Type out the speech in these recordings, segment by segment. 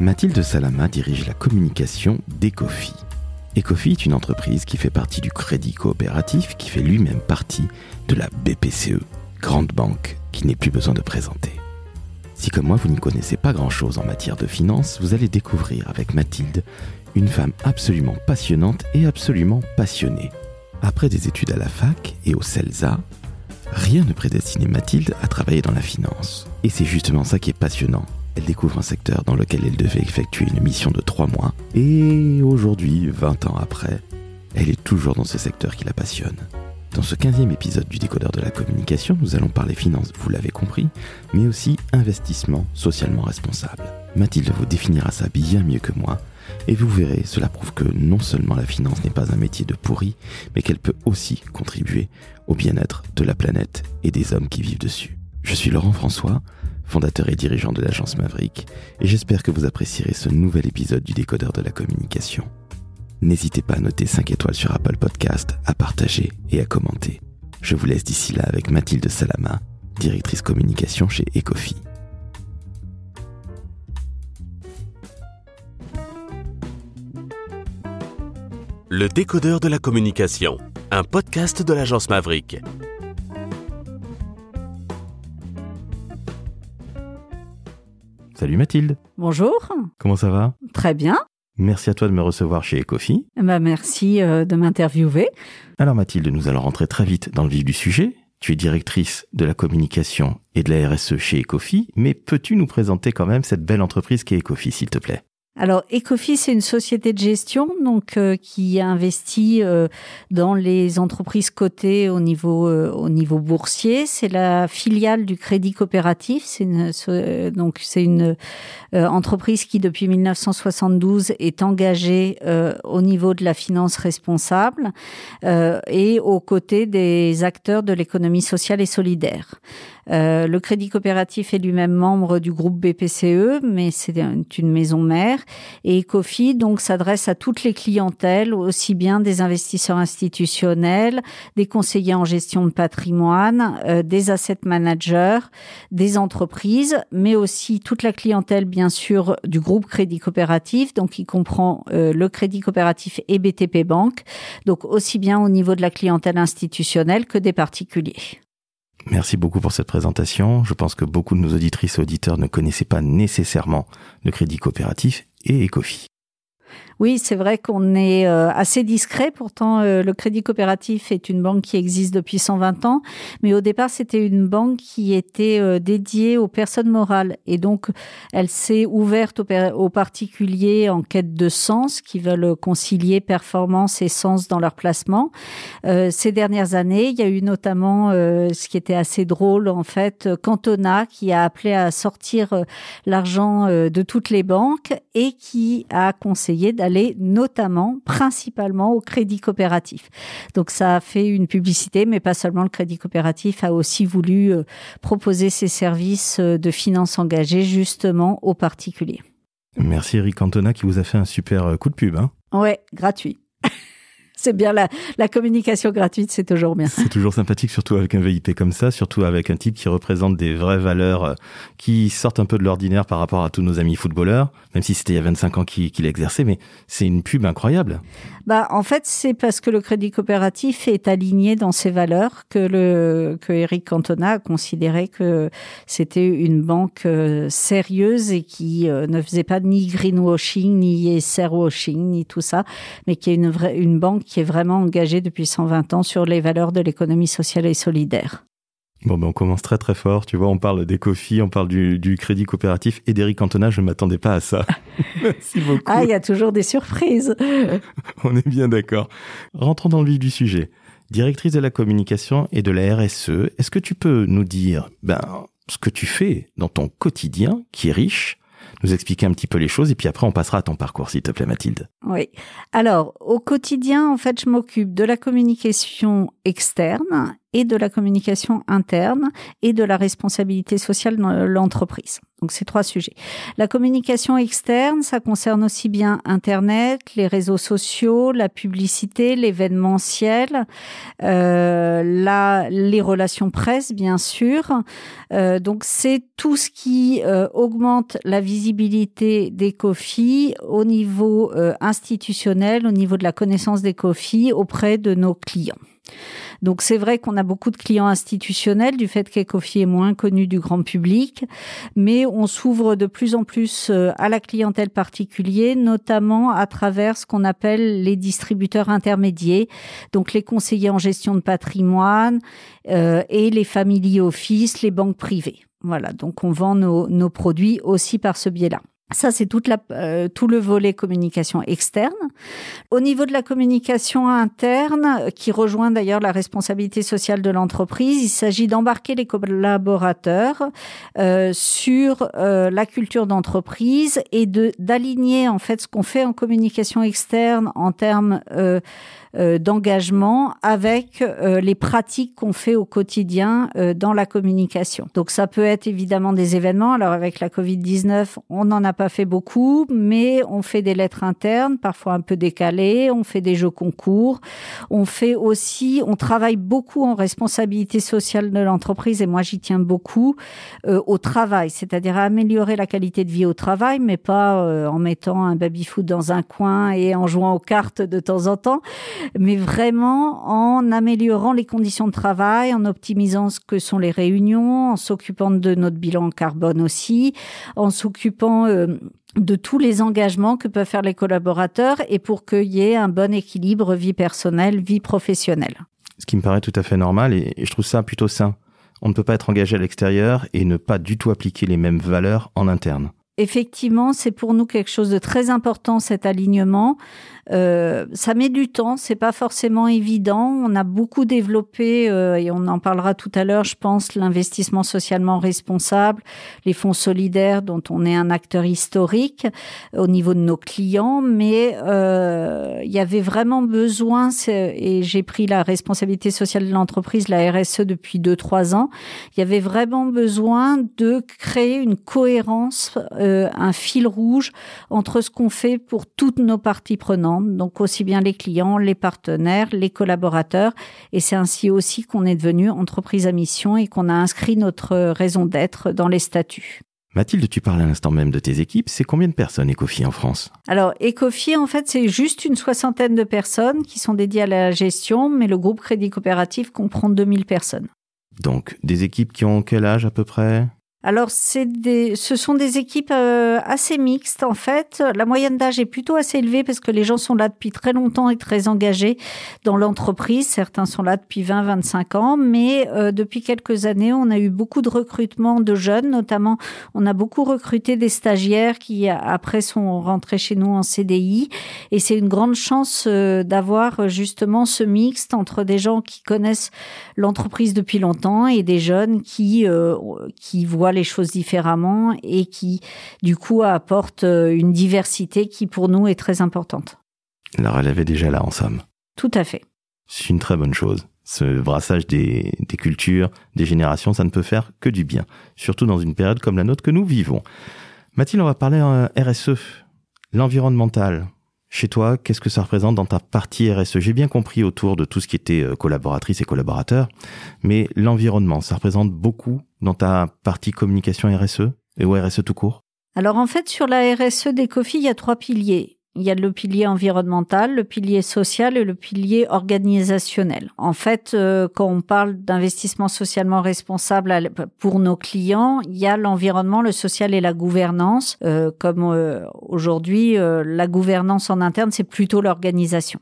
Mathilde Salama dirige la communication d'Ecofi. Ecofi est une entreprise qui fait partie du crédit coopératif qui fait lui-même partie de la BPCE, grande banque qui n'est plus besoin de présenter. Si comme moi vous n'y connaissez pas grand-chose en matière de finance, vous allez découvrir avec Mathilde une femme absolument passionnante et absolument passionnée. Après des études à la fac et au CELSA, rien ne prédestinait Mathilde à travailler dans la finance. Et c'est justement ça qui est passionnant. Elle découvre un secteur dans lequel elle devait effectuer une mission de trois mois. Et aujourd'hui, 20 ans après, elle est toujours dans ce secteur qui la passionne. Dans ce 15e épisode du décodeur de la communication, nous allons parler finance, vous l'avez compris, mais aussi investissement socialement responsable. Mathilde vous définira ça bien mieux que moi, et vous verrez, cela prouve que non seulement la finance n'est pas un métier de pourri, mais qu'elle peut aussi contribuer au bien-être de la planète et des hommes qui vivent dessus. Je suis Laurent François, fondateur et dirigeant de l'agence Maverick, et j'espère que vous apprécierez ce nouvel épisode du décodeur de la communication. N'hésitez pas à noter 5 étoiles sur Apple Podcast, à partager et à commenter. Je vous laisse d'ici là avec Mathilde Salama, directrice communication chez Ecofi. Le décodeur de la communication, un podcast de l'agence Maverick. Salut Mathilde, Bonjour, comment ça va? Très bien. Merci à toi de me recevoir chez Ecofi. Bah, merci euh, de m'interviewer. Alors Mathilde, nous allons rentrer très vite dans le vif du sujet. Tu es directrice de la communication et de la RSE chez Ecofi, mais peux-tu nous présenter quand même cette belle entreprise qui est Ecofi, s'il te plaît? Alors, Ecofi, c'est une société de gestion donc euh, qui investit euh, dans les entreprises cotées au niveau euh, au niveau boursier. C'est la filiale du Crédit Coopératif. C'est donc c'est une entreprise qui depuis 1972 est engagée au niveau de la finance responsable et aux côtés des acteurs de l'économie sociale et solidaire. Le Crédit Coopératif est lui-même membre du groupe BPCE, mais c'est un- une maison mère. Et Ecofi donc s'adresse à toutes les clientèles, aussi bien des investisseurs institutionnels, des conseillers en gestion de patrimoine, euh, des asset managers, des entreprises, mais aussi toute la clientèle bien sûr du groupe Crédit Coopératif, donc qui comprend euh, le Crédit Coopératif et BTP Bank, donc aussi bien au niveau de la clientèle institutionnelle que des particuliers. Merci beaucoup pour cette présentation. Je pense que beaucoup de nos auditrices et auditeurs ne connaissaient pas nécessairement le crédit coopératif et Ecofi. Oui, c'est vrai qu'on est euh, assez discret. Pourtant, euh, le Crédit Coopératif est une banque qui existe depuis 120 ans. Mais au départ, c'était une banque qui était euh, dédiée aux personnes morales. Et donc, elle s'est ouverte aux, particuliers en quête de sens, qui veulent concilier performance et sens dans leur placement. Ces dernières années, il y a eu notamment, ce qui était assez drôle, en fait, Cantona, qui a appelé à sortir l'argent de toutes les banques et qui a conseillé d'aller notamment, principalement au crédit coopératif. Donc ça a fait une publicité, mais pas seulement le crédit coopératif a aussi voulu euh, proposer ses services euh, de finances engagées justement aux particuliers. Merci Eric Cantona qui vous a fait un super euh, coup de pub. Hein. Ouais, gratuit. C'est bien la, la communication gratuite, c'est toujours bien. C'est toujours sympathique, surtout avec un VIP comme ça, surtout avec un type qui représente des vraies valeurs euh, qui sortent un peu de l'ordinaire par rapport à tous nos amis footballeurs, même si c'était il y a 25 ans qu'il exerçait, mais c'est une pub incroyable. Bah, en fait, c'est parce que le crédit coopératif est aligné dans ses valeurs que le que Eric Cantona a considéré que c'était une banque euh, sérieuse et qui euh, ne faisait pas ni greenwashing, ni washing, ni tout ça, mais qui est une vraie une banque qui est vraiment engagée depuis 120 ans sur les valeurs de l'économie sociale et solidaire. Bon, ben on commence très très fort. Tu vois, on parle d'Ecofi, on parle du, du crédit coopératif et d'Eric Cantona. Je ne m'attendais pas à ça. Merci beaucoup. Ah, il y a toujours des surprises. On est bien d'accord. Rentrons dans le vif du sujet. Directrice de la communication et de la RSE, est-ce que tu peux nous dire ben, ce que tu fais dans ton quotidien qui est riche, nous expliquer un petit peu les choses et puis après on passera à ton parcours, s'il te plaît, Mathilde. Oui. Alors, au quotidien, en fait, je m'occupe de la communication externe et de la communication interne et de la responsabilité sociale dans l'entreprise. Donc ces trois sujets. La communication externe, ça concerne aussi bien Internet, les réseaux sociaux, la publicité, l'événementiel, euh, les relations presse, bien sûr. Euh, donc c'est tout ce qui euh, augmente la visibilité des COFI au niveau euh, institutionnel, au niveau de la connaissance des COFI auprès de nos clients. Donc c'est vrai qu'on a beaucoup de clients institutionnels du fait qu'Ecofi est moins connu du grand public, mais on s'ouvre de plus en plus euh, à la clientèle particulière, notamment à travers ce qu'on appelle les distributeurs intermédiaires, donc les conseillers en gestion de patrimoine euh, et les family office, les banques privées. Voilà, donc on vend nos, nos produits aussi par ce biais-là. Ça, c'est toute la, euh, tout le volet communication externe. Au niveau de la communication interne, qui rejoint d'ailleurs la responsabilité sociale de l'entreprise, il s'agit d'embarquer les collaborateurs euh, sur euh, la culture d'entreprise et de d'aligner en fait ce qu'on fait en communication externe en termes euh, d'engagement avec euh, les pratiques qu'on fait au quotidien euh, dans la communication. Donc ça peut être évidemment des événements. Alors avec la Covid-19, on n'en a pas fait beaucoup, mais on fait des lettres internes, parfois un peu décalées, on fait des jeux concours, on fait aussi, on travaille beaucoup en responsabilité sociale de l'entreprise et moi j'y tiens beaucoup au travail, c'est-à-dire améliorer la qualité de vie au travail, mais pas en mettant un baby-foot dans un coin et en jouant aux cartes de temps en temps, mais vraiment en améliorant les conditions de travail, en optimisant ce que sont les réunions, en s'occupant de notre bilan carbone aussi, en s'occupant euh, de tous les engagements que peuvent faire les collaborateurs et pour qu'il y ait un bon équilibre vie personnelle, vie professionnelle. Ce qui me paraît tout à fait normal et je trouve ça plutôt sain. On ne peut pas être engagé à l'extérieur et ne pas du tout appliquer les mêmes valeurs en interne. Effectivement, c'est pour nous quelque chose de très important cet alignement. Euh, ça met du temps, c'est pas forcément évident. On a beaucoup développé euh, et on en parlera tout à l'heure, je pense, l'investissement socialement responsable, les fonds solidaires dont on est un acteur historique au niveau de nos clients, mais euh, il y avait vraiment besoin et j'ai pris la responsabilité sociale de l'entreprise, la RSE depuis deux trois ans. Il y avait vraiment besoin de créer une cohérence, un fil rouge entre ce qu'on fait pour toutes nos parties prenantes donc aussi bien les clients, les partenaires, les collaborateurs. Et c'est ainsi aussi qu'on est devenu entreprise à mission et qu'on a inscrit notre raison d'être dans les statuts. Mathilde, tu parles à l'instant même de tes équipes. C'est combien de personnes Ecofi en France? Alors Ecofi, en fait, c'est juste une soixantaine de personnes qui sont dédiées à la gestion, mais le groupe Crédit Coopératif comprend 2000 personnes. Donc des équipes qui ont quel âge à peu près? Alors, c'est des, ce sont des équipes euh, assez mixtes en fait. La moyenne d'âge est plutôt assez élevée parce que les gens sont là depuis très longtemps et très engagés dans l'entreprise. Certains sont là depuis 20, 25 ans, mais euh, depuis quelques années, on a eu beaucoup de recrutements de jeunes, notamment on a beaucoup recruté des stagiaires qui après sont rentrés chez nous en CDI. Et c'est une grande chance euh, d'avoir justement ce mixte entre des gens qui connaissent l'entreprise depuis longtemps et des jeunes qui qui voient les choses différemment et qui, du coup, apporte euh, une diversité qui, pour nous, est très importante. La relève est déjà là, en somme. Tout à fait. C'est une très bonne chose. Ce brassage des, des cultures, des générations, ça ne peut faire que du bien, surtout dans une période comme la nôtre que nous vivons. Mathilde, on va parler en RSE, l'environnemental. Chez toi, qu'est-ce que ça représente dans ta partie RSE J'ai bien compris autour de tout ce qui était euh, collaboratrice et collaborateur, mais l'environnement, ça représente beaucoup dans ta partie communication RSE et au RSE tout court? Alors en fait, sur la RSE d'Ecofi, il y a trois piliers. Il y a le pilier environnemental, le pilier social et le pilier organisationnel. En fait, euh, quand on parle d'investissement socialement responsable pour nos clients, il y a l'environnement, le social et la gouvernance. Euh, comme euh, aujourd'hui, la gouvernance en interne, c'est plutôt l'organisation.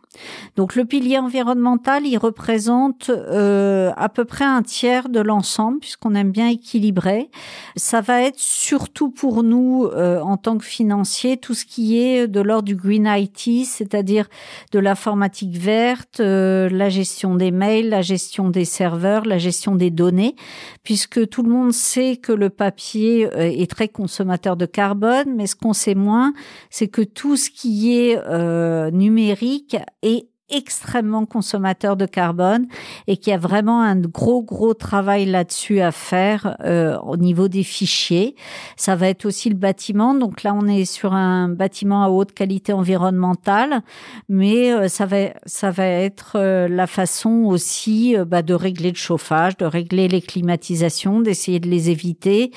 Donc le pilier environnemental, il représente à peu près un tiers de l'ensemble, puisqu'on aime bien équilibrer. Ça va être surtout pour nous, en tant que financiers, tout ce qui est de l'ordre du Green IT, c'est-à-dire de l'informatique verte, euh, la gestion des mails, la gestion des serveurs, la gestion des données, puisque tout le monde sait que le papier euh, est très consommateur de carbone, mais ce qu'on sait moins, c'est que tout ce qui est euh, numérique est extrêmement consommateur de carbone et qu'il y a vraiment un gros gros travail là-dessus à faire euh, au niveau des fichiers. Ça va être aussi le bâtiment. Donc là, on est sur un bâtiment à haute qualité environnementale, mais euh, ça va ça va être euh, la façon aussi bah, de régler le chauffage, de régler les climatisations, d'essayer de les éviter.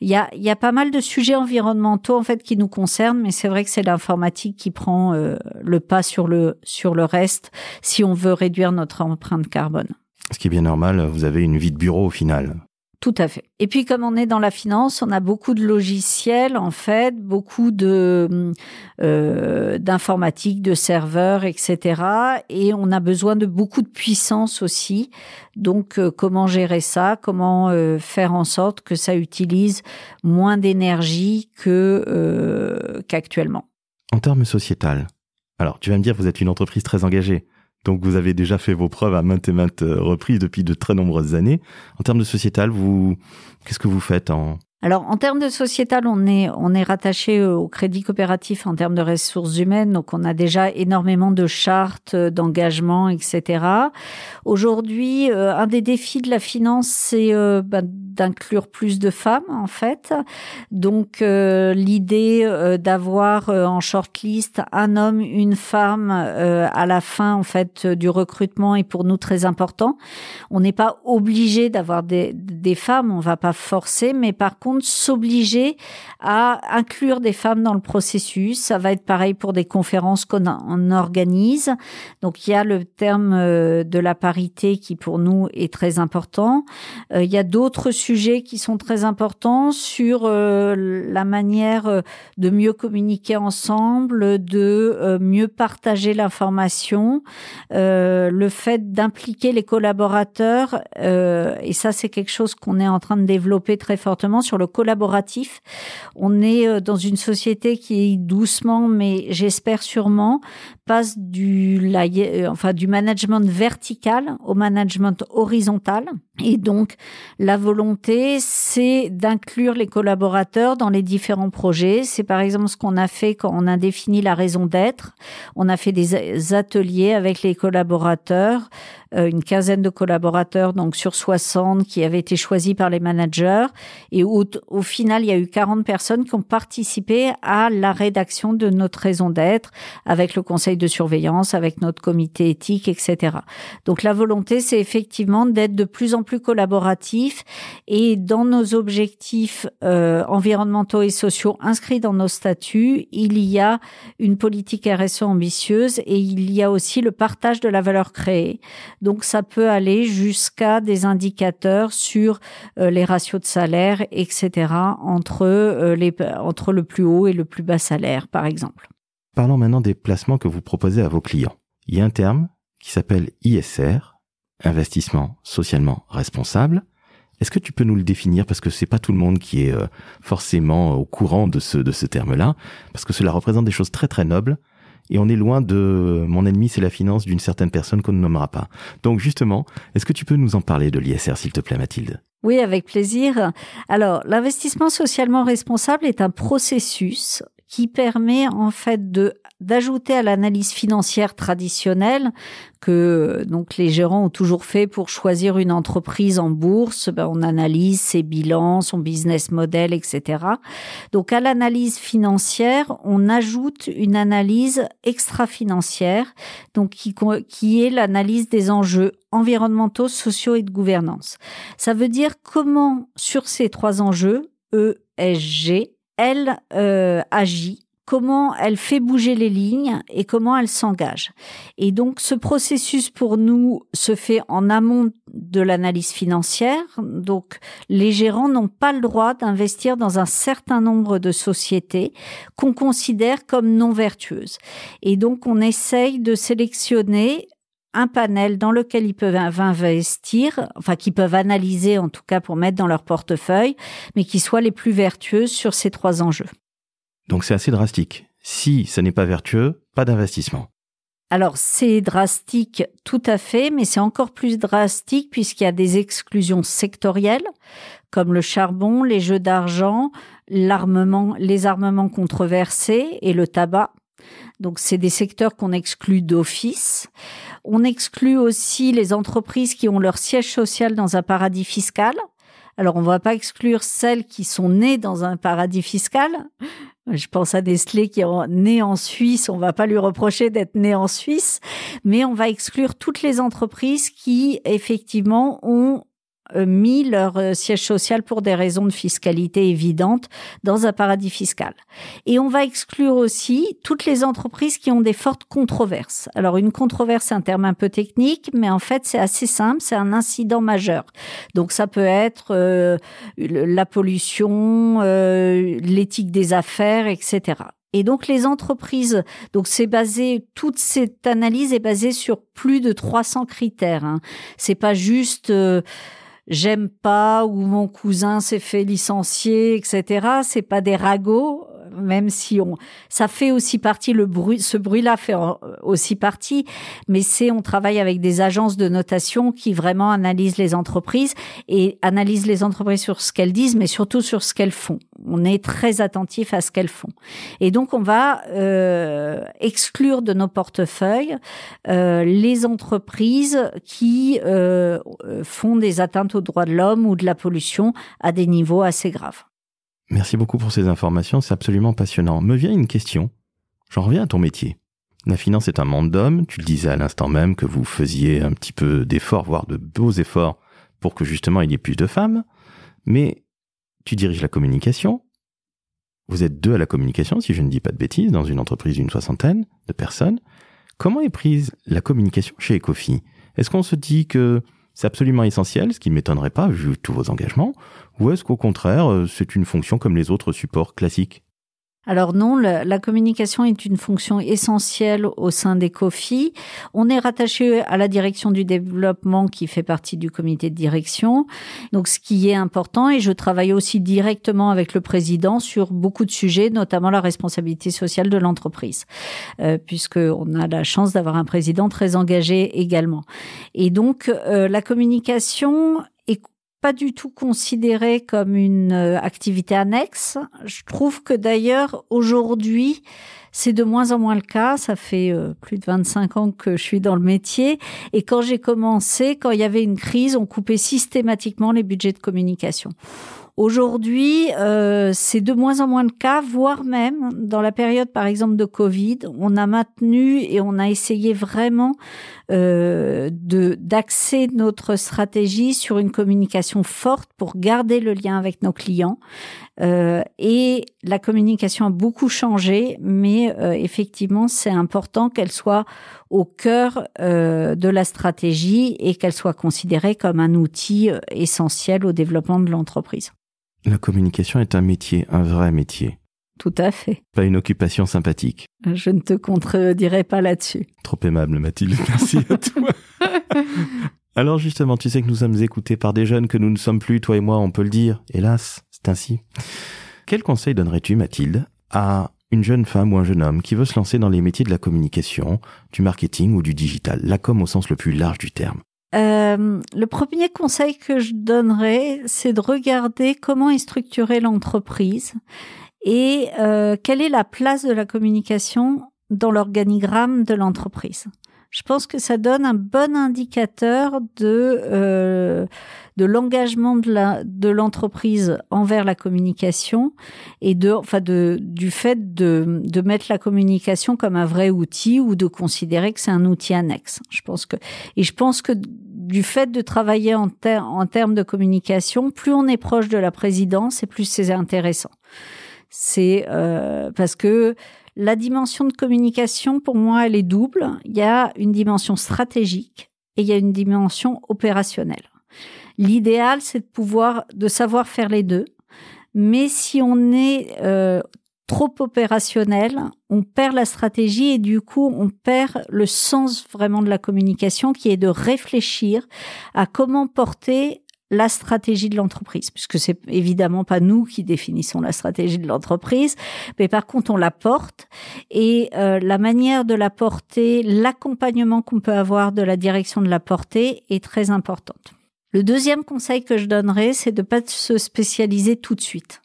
Il y a il y a pas mal de sujets environnementaux en fait qui nous concernent, mais c'est vrai que c'est l'informatique qui prend le pas sur le sur le reste si on veut réduire notre empreinte carbone. Ce qui est bien normal, vous avez une vie de bureau au final. Tout à fait. Et puis comme on est dans la finance, on a beaucoup de logiciels en fait, beaucoup de euh, d'informatique, de serveurs, etc. Et on a besoin de beaucoup de puissance aussi. Donc euh, comment gérer ça? Comment euh, faire en sorte que ça utilise moins d'énergie que qu'actuellement? En termes sociétal, alors, tu vas me dire, vous êtes une entreprise très engagée. Donc, vous avez déjà fait vos preuves à maintes et maintes euh, reprises depuis de très nombreuses années. En termes de sociétal, vous, qu'est-ce que vous faites en, alors, en termes de sociétal, on est, on est rattaché au crédit coopératif en termes de ressources humaines. Donc, on a déjà énormément de chartes, euh, d'engagement, etc. Aujourd'hui, euh, un des défis de la finance, c'est euh, bah, d'inclure plus de femmes, en fait. Donc, l'idée d'avoir en shortlist un homme, une femme à la fin, en fait, du recrutement est pour nous très important. On n'est pas obligé d'avoir des, des femmes, on va pas forcer, mais par contre, s'obliger à inclure des femmes dans le processus. Ça va être pareil pour des conférences qu'on organise. Donc il y a le terme euh, de la parité qui pour nous est très important. Euh, il y a d'autres sujets qui sont très importants sur euh, la manière de mieux communiquer ensemble, de mieux partager l'information, le fait d'impliquer les collaborateurs. et ça c'est quelque chose qu'on est en train de développer très fortement sur le collaboratif. On est euh, dans une société qui doucement, mais j'espère sûrement, passe du, euh, enfin, du management vertical au management horizontal. Et donc, la volonté, c'est d'inclure les collaborateurs dans les différents projets. C'est par exemple ce qu'on a fait quand on a défini la raison d'être. On a fait des ateliers avec les collaborateurs, euh, une quinzaine de collaborateurs, donc sur 60, qui avaient été choisis par les managers. Et au final, il y a eu 40 personnes qui ont participé à la rédaction de notre raison d'être avec le conseil de surveillance, avec notre comité éthique, etc. Donc, la volonté, c'est effectivement d'être de plus en plus collaboratif et dans nos objectifs euh, environnementaux et sociaux inscrits dans nos statuts, il y a une politique RSE ambitieuse et il y a aussi le partage de la valeur créée. Donc ça peut aller jusqu'à des indicateurs sur euh, les ratios de salaire, etc. entre euh, les entre le plus haut et le plus bas salaire, par exemple. Parlons maintenant des placements que vous proposez à vos clients. Il y a un terme qui s'appelle ISR, investissement socialement responsable. Est-ce que tu peux nous le définir? Parce que c'est pas tout le monde qui est euh, forcément au courant de ce de ce terme-là parce que cela représente des choses très très nobles et on est loin de mon ennemi c'est la finance d'une certaine personne qu'on ne nommera pas. Donc justement, est-ce que tu peux nous en parler de l'ISR s'il te plaît Mathilde? Oui, avec plaisir. Alors, l'investissement socialement responsable est un processus qui permet en fait d'ajouter à l'analyse financière traditionnelle que donc les gérants ont toujours fait pour choisir une entreprise en bourse. Ben, on analyse ses bilans, son business model, etc. Donc à l'analyse financière, on ajoute une analyse extra-financière, donc qui, qui est l'analyse des enjeux environnementaux, sociaux et de gouvernance. Ça veut dire comment sur ces trois enjeux, ESG, elle euh, agit comment elle fait bouger les lignes et comment elle s'engage. Et donc ce processus pour nous se fait en amont de l'analyse financière. Donc les gérants n'ont pas le droit d'investir dans un certain nombre de sociétés qu'on considère comme non vertueuses. Et donc on essaye de sélectionner un panel dans lequel ils peuvent investir, enfin qu'ils peuvent analyser en tout cas pour mettre dans leur portefeuille, mais qui soient les plus vertueuses sur ces trois enjeux. Donc c'est assez drastique. Si ce n'est pas vertueux, pas d'investissement. Alors c'est drastique tout à fait, mais c'est encore plus drastique puisqu'il y a des exclusions sectorielles comme le charbon, les jeux d'argent, l'armement, les armements controversés et le tabac. Donc c'est des secteurs qu'on exclut d'office. On exclut aussi les entreprises qui ont leur siège social dans un paradis fiscal. Alors on ne va pas exclure celles qui sont nées dans un paradis fiscal. Je pense à Nestlé qui est né en Suisse. On va pas lui reprocher d'être né en Suisse, mais on va exclure toutes les entreprises qui effectivement ont mis leur euh, siège social pour des raisons de fiscalité évidentes dans un paradis fiscal. Et on va exclure aussi toutes les entreprises qui ont des fortes controverses. Alors une controverse, c'est un terme un peu technique, mais en fait c'est assez simple, c'est un incident majeur. Donc ça peut être euh, la pollution, l'éthique des affaires, etc. Et donc les entreprises, donc c'est basé, toute cette analyse est basée sur plus de 300 critères. Hein. C'est pas juste j'aime pas ou mon cousin s'est fait licencier, etc. C'est pas des ragots même si on, ça fait aussi partie, le bruit, ce bruit-là fait aussi partie, mais c'est, on travaille avec des agences de notation qui vraiment analysent les entreprises et analysent les entreprises sur ce qu'elles disent, mais surtout sur ce qu'elles font. On est très attentif à ce qu'elles font. Et donc, on va euh, exclure de nos portefeuilles euh, les entreprises qui euh, font des atteintes aux droits de l'homme ou de la pollution à des niveaux assez graves. Merci beaucoup pour ces informations, c'est absolument passionnant. Me vient une question. J'en reviens à ton métier. La finance est un monde d'hommes, tu le disais à l'instant même que vous faisiez un petit peu d'efforts, voire de beaux efforts, pour que justement il y ait plus de femmes, mais tu diriges la communication. Vous êtes deux à la communication, si je ne dis pas de bêtises, dans une entreprise d'une soixantaine de personnes. Comment est prise la communication chez Ecofi? Est-ce qu'on se dit que c'est absolument essentiel, ce qui ne m'étonnerait pas vu tous vos engagements, ou est-ce qu'au contraire, euh, c'est une fonction comme les autres supports classiques? Alors non, la, communication est une fonction essentielle au sein des COFI. On est rattaché à la direction du développement qui fait partie du comité de direction. Donc ce qui est important, et je travaille aussi directement avec le président sur beaucoup de sujets, notamment la responsabilité sociale de l'entreprise, euh, puisqu'on a la chance d'avoir un président très engagé également. Et donc euh, la communication est pas du tout considéré comme une euh, activité annexe. Je trouve que d'ailleurs aujourd'hui, c'est de moins en moins le cas. Ça fait euh, plus de 25 ans que je suis dans le métier. Et quand j'ai commencé, quand il y avait une crise, on coupait systématiquement les budgets de communication. Aujourd'hui, euh, c'est de moins en moins le cas, voire même dans la période, par exemple, de Covid, on a maintenu et on a essayé vraiment euh, de d'axer notre stratégie sur une communication forte pour garder le lien avec nos clients. Euh, et la communication a beaucoup changé, mais euh, effectivement, c'est important qu'elle soit au cœur euh, de la stratégie et qu'elle soit considérée comme un outil euh, essentiel au développement de l'entreprise. La communication est un métier, un vrai métier. Tout à fait. Pas une occupation sympathique. Je ne te contredirai pas là-dessus. Trop aimable, Mathilde. Merci à toi. Alors justement, tu sais que nous sommes écoutés par des jeunes que nous ne sommes plus, toi et moi, on peut le dire. Hélas, c'est ainsi. Quel conseil donnerais-tu, Mathilde, à une jeune femme ou un jeune homme qui veut se lancer dans les métiers de la communication, du marketing ou du digital, la com au sens le plus large du terme euh, le premier conseil que je donnerais, c'est de regarder comment est structurée l'entreprise et euh, quelle est la place de la communication dans l'organigramme de l'entreprise. Je pense que ça donne un bon indicateur de euh, de l'engagement de l'entreprise envers la communication et de enfin de du fait de de mettre la communication comme un vrai outil ou de considérer que c'est un outil annexe. Je pense que et je pense que du fait de travailler en, en termes de communication, plus on est proche de la présidence et plus c'est intéressant. C'est euh, parce que la dimension de communication, pour moi, elle est double. Il y a une dimension stratégique et il y a une dimension opérationnelle. L'idéal, c'est de pouvoir, de savoir faire les deux. Mais si on est euh, trop opérationnel, on perd la stratégie et du coup, on perd le sens vraiment de la communication qui est de réfléchir à comment porter la stratégie de l'entreprise, puisque c'est évidemment pas nous qui définissons la stratégie de l'entreprise, mais par contre on la porte et euh, la manière de la porter, l'accompagnement qu'on peut avoir de la direction de la portée est très importante. Le deuxième conseil que je donnerais, c'est de pas se spécialiser tout de suite.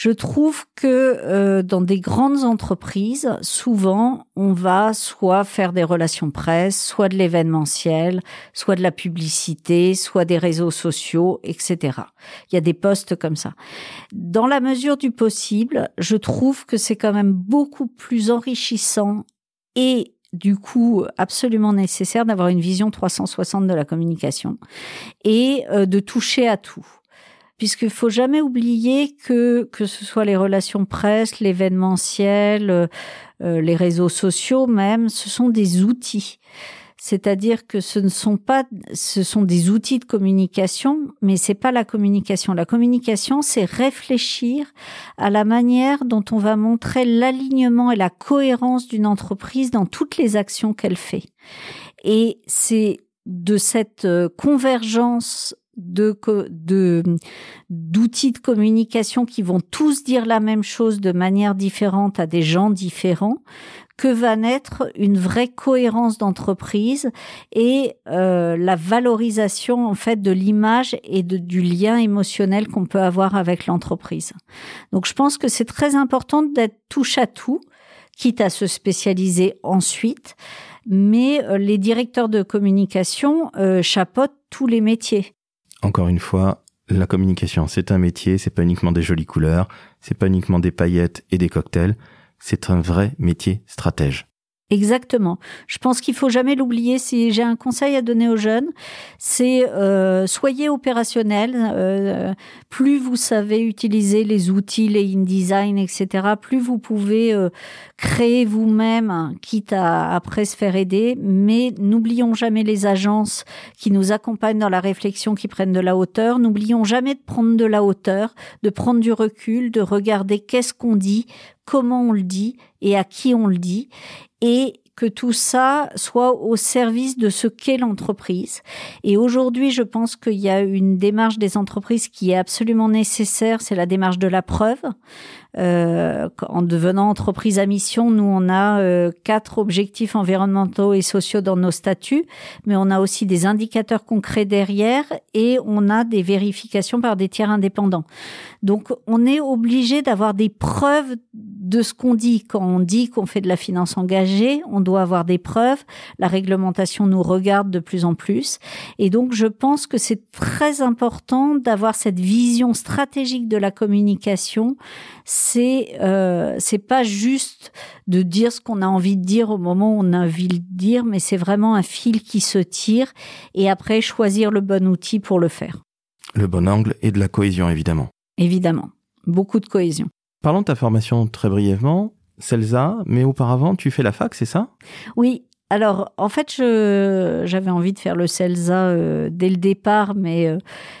Je trouve que euh, dans des grandes entreprises, souvent, on va soit faire des relations presse, soit de l'événementiel, soit de la publicité, soit des réseaux sociaux, etc. Il y a des postes comme ça. Dans la mesure du possible, je trouve que c'est quand même beaucoup plus enrichissant et du coup absolument nécessaire d'avoir une vision 360 de la communication et euh, de toucher à tout. Puisqu'il faut jamais oublier que que ce soit les relations presse, l'événementiel, euh, euh, les réseaux sociaux même, ce sont des outils. C'est-à-dire que ce ne sont pas, ce sont des outils de communication, mais c'est pas la communication. La communication, c'est réfléchir à la manière dont on va montrer l'alignement et la cohérence d'une entreprise dans toutes les actions qu'elle fait. Et c'est de cette euh, convergence de d'outils de communication qui vont tous dire la même chose de manière différente à des gens différents que va naître une vraie cohérence d'entreprise et euh, la valorisation en fait de l'image et de, du lien émotionnel qu'on peut avoir avec l'entreprise. Donc je pense que c'est très important d'être touche à tout, quitte à se spécialiser ensuite. Mais euh, les directeurs de communication euh, chapeautent tous les métiers. Encore une fois, la communication, c'est un métier, c'est pas uniquement des jolies couleurs, c'est pas uniquement des paillettes et des cocktails c'est un vrai métier stratège. Exactement. Je pense qu'il faut jamais l'oublier. Si j'ai un conseil à donner aux jeunes, c'est euh, soyez opérationnels. Euh, plus vous savez utiliser les outils, les InDesign, etc., plus vous pouvez euh, créer vous-même, quitte à après se faire aider. Mais n'oublions jamais les agences qui nous accompagnent dans la réflexion, qui prennent de la hauteur. N'oublions jamais de prendre de la hauteur, de prendre du recul, de regarder qu'est-ce qu'on dit, comment on le dit et à qui on le dit et que tout ça soit au service de ce qu'est l'entreprise. Et aujourd'hui, je pense qu'il y a une démarche des entreprises qui est absolument nécessaire, c'est la démarche de la preuve. Euh, en devenant entreprise à mission, nous, on a euh, quatre objectifs environnementaux et sociaux dans nos statuts, mais on a aussi des indicateurs concrets derrière et on a des vérifications par des tiers indépendants. Donc, on est obligé d'avoir des preuves de ce qu'on dit. Quand on dit qu'on fait de la finance engagée, avoir des preuves. La réglementation nous regarde de plus en plus. Et donc, je pense que c'est très important d'avoir cette vision stratégique de la communication. C'est euh, c'est pas juste de dire ce qu'on a envie de dire au moment où on a envie de dire, mais c'est vraiment un fil qui se tire et après choisir le bon outil pour le faire. Le bon angle et de la cohésion, évidemment. Évidemment. Beaucoup de cohésion. Parlons de ta formation très brièvement. Celsa, mais auparavant, tu fais la fac, c'est ça? Oui. Alors, en fait, j'avais envie de faire le CELSA euh, dès le départ, mais euh,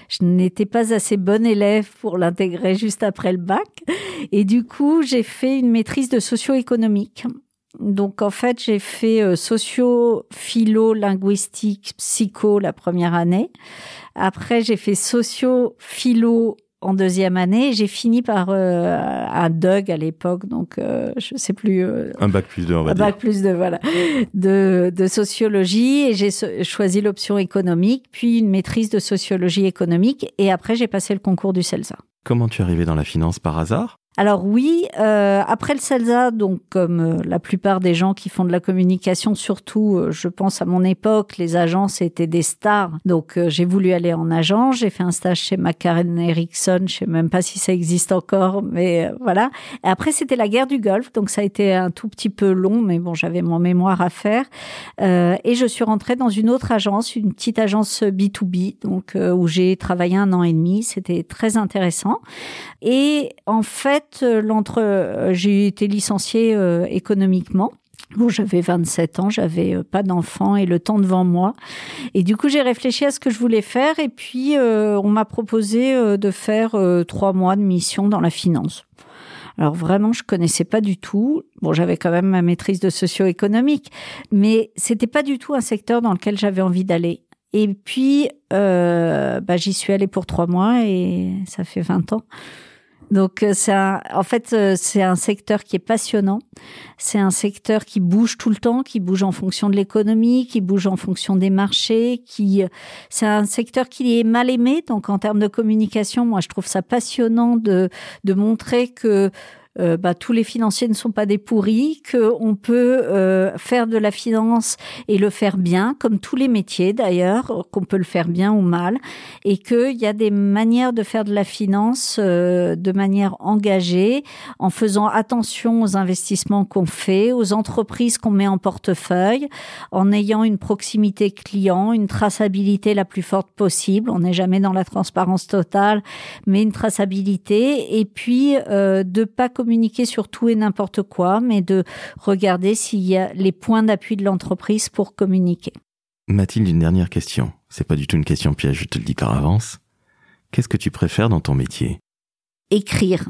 je n'étais pas assez bonne élève pour l'intégrer juste après le bac. Et du coup, j'ai fait une maîtrise de socio-économique. Donc, en fait, j'ai fait euh, socio, philo, linguistique, psycho la première année. Après, j'ai fait socio, philo, en deuxième année. J'ai fini par euh, un DUG à l'époque, donc euh, je sais plus. Euh, un bac plus deux, on va un bac plus deux, voilà, de, de sociologie. Et j'ai choisi l'option économique, puis une maîtrise de sociologie économique. Et après, j'ai passé le concours du CELSA. Comment tu es arrivé dans la finance par hasard? Alors oui, euh, après le CELSA, donc comme euh, la plupart des gens qui font de la communication, surtout, euh, je pense à mon époque, les agences étaient des stars. Donc j'ai voulu aller en agence, j'ai fait un stage chez McCarran Erickson, je sais même pas si ça existe encore, mais voilà. Et après c'était la guerre du Golfe, donc ça a été un tout petit peu long, mais bon, j'avais mon mémoire à faire. et je suis rentrée dans une autre agence, une petite agence B2B, donc où j'ai travaillé un an et demi. C'était très intéressant. Et en fait euh, euh, j'ai été licenciée euh, économiquement. Bon, j'avais 27 ans, j'avais pas d'enfant et le temps devant moi. Et du coup, j'ai réfléchi à ce que je voulais faire. Et puis, on m'a proposé de faire trois mois de mission dans la finance. Alors vraiment, je connaissais pas du tout. Bon, j'avais quand même ma maîtrise de socio-économique, mais c'était pas du tout un secteur dans lequel j'avais envie d'aller. Et puis, bah, j'y suis allée pour trois mois et ça fait 20 ans. Donc euh, c'est en fait euh, c'est un secteur qui est passionnant. C'est un secteur qui bouge tout le temps, qui bouge en fonction de l'économie, qui bouge en fonction des marchés. Qui c'est un secteur qui est mal aimé. Donc en termes de communication, moi je trouve ça passionnant de de montrer que euh, bah, tous les financiers ne sont pas des pourris, qu'on peut euh, faire de la finance et le faire bien, comme tous les métiers d'ailleurs, qu'on peut le faire bien ou mal, et qu'il y a des manières de faire de la finance euh, de manière engagée, en faisant attention aux investissements qu'on fait, aux entreprises qu'on met en portefeuille, en ayant une proximité client, une traçabilité la plus forte possible. On n'est jamais dans la transparence totale, mais une traçabilité, et puis de pas communiquer sur tout et n'importe quoi, mais de regarder s'il y a les points d'appui de l'entreprise pour communiquer. Mathilde, une dernière question. C'est pas du tout une question piège, je te le dis par avance. Qu'est-ce que tu préfères dans ton métier? Écrire.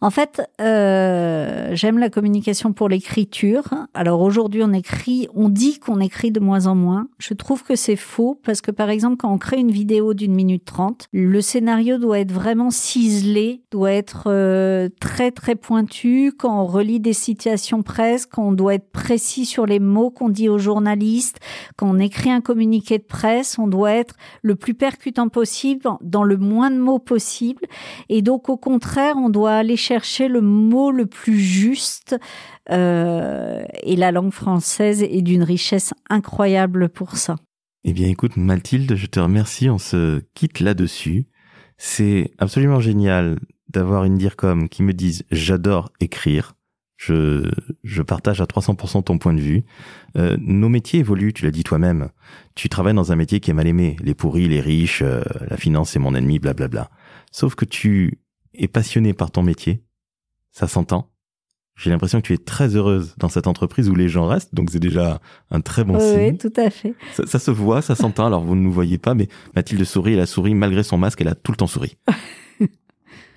En fait, euh, j'aime la communication pour l'écriture. Alors aujourd'hui, on écrit, on dit qu'on écrit de moins en moins. Je trouve que c'est faux parce que par exemple, quand on crée une vidéo d'une minute trente, le scénario doit être vraiment ciselé, doit être euh, très très pointu. Quand on relit des situations presse, quand on doit être précis sur les mots qu'on dit aux journalistes, quand on écrit un communiqué de presse, on doit être le plus percutant possible, dans le moins de mots possible. Et donc au contraire, on doit aller le mot le plus juste. Euh, et la langue française est d'une richesse incroyable pour ça. Eh bien, écoute, Mathilde, je te remercie. On se quitte là-dessus. C'est absolument génial d'avoir une DIRCOM qui me dise j'adore écrire. Je, je partage à 300% ton point de vue. Euh, nos métiers évoluent, tu l'as dit toi-même. Tu travailles dans un métier qui est mal aimé. Les pourris, les riches, euh, la finance c'est mon ennemi, blablabla. Sauf que tu et passionné par ton métier. Ça s'entend. J'ai l'impression que tu es très heureuse dans cette entreprise où les gens restent, donc c'est déjà un très bon signe. Oui, tout à fait. Ça, se voit, ça s'entend. Alors vous ne nous voyez pas, mais Mathilde sourit, elle a souri malgré son masque, elle a tout le temps souri.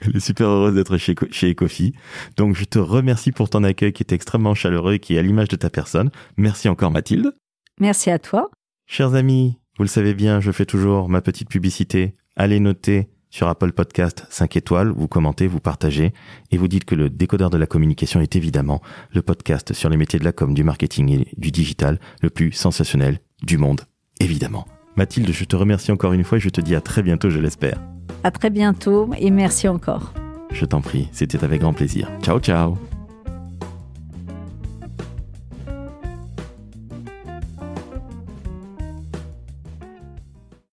elle est super heureuse d'être chez, chez Ecofi. Donc je te remercie pour ton accueil qui est extrêmement chaleureux et qui est à l'image de ta personne. Merci encore Mathilde. Merci à toi. Chers amis, vous le savez bien, je fais toujours ma petite publicité. Allez noter sur Apple Podcast 5 étoiles, vous commentez, vous partagez et vous dites que le décodeur de la communication est évidemment le podcast sur les métiers de la com, du marketing et du digital le plus sensationnel du monde, évidemment. Mathilde, je te remercie encore une fois et je te dis à très bientôt, je l'espère. À très bientôt et merci encore. Je t'en prie, c'était avec grand plaisir. Ciao ciao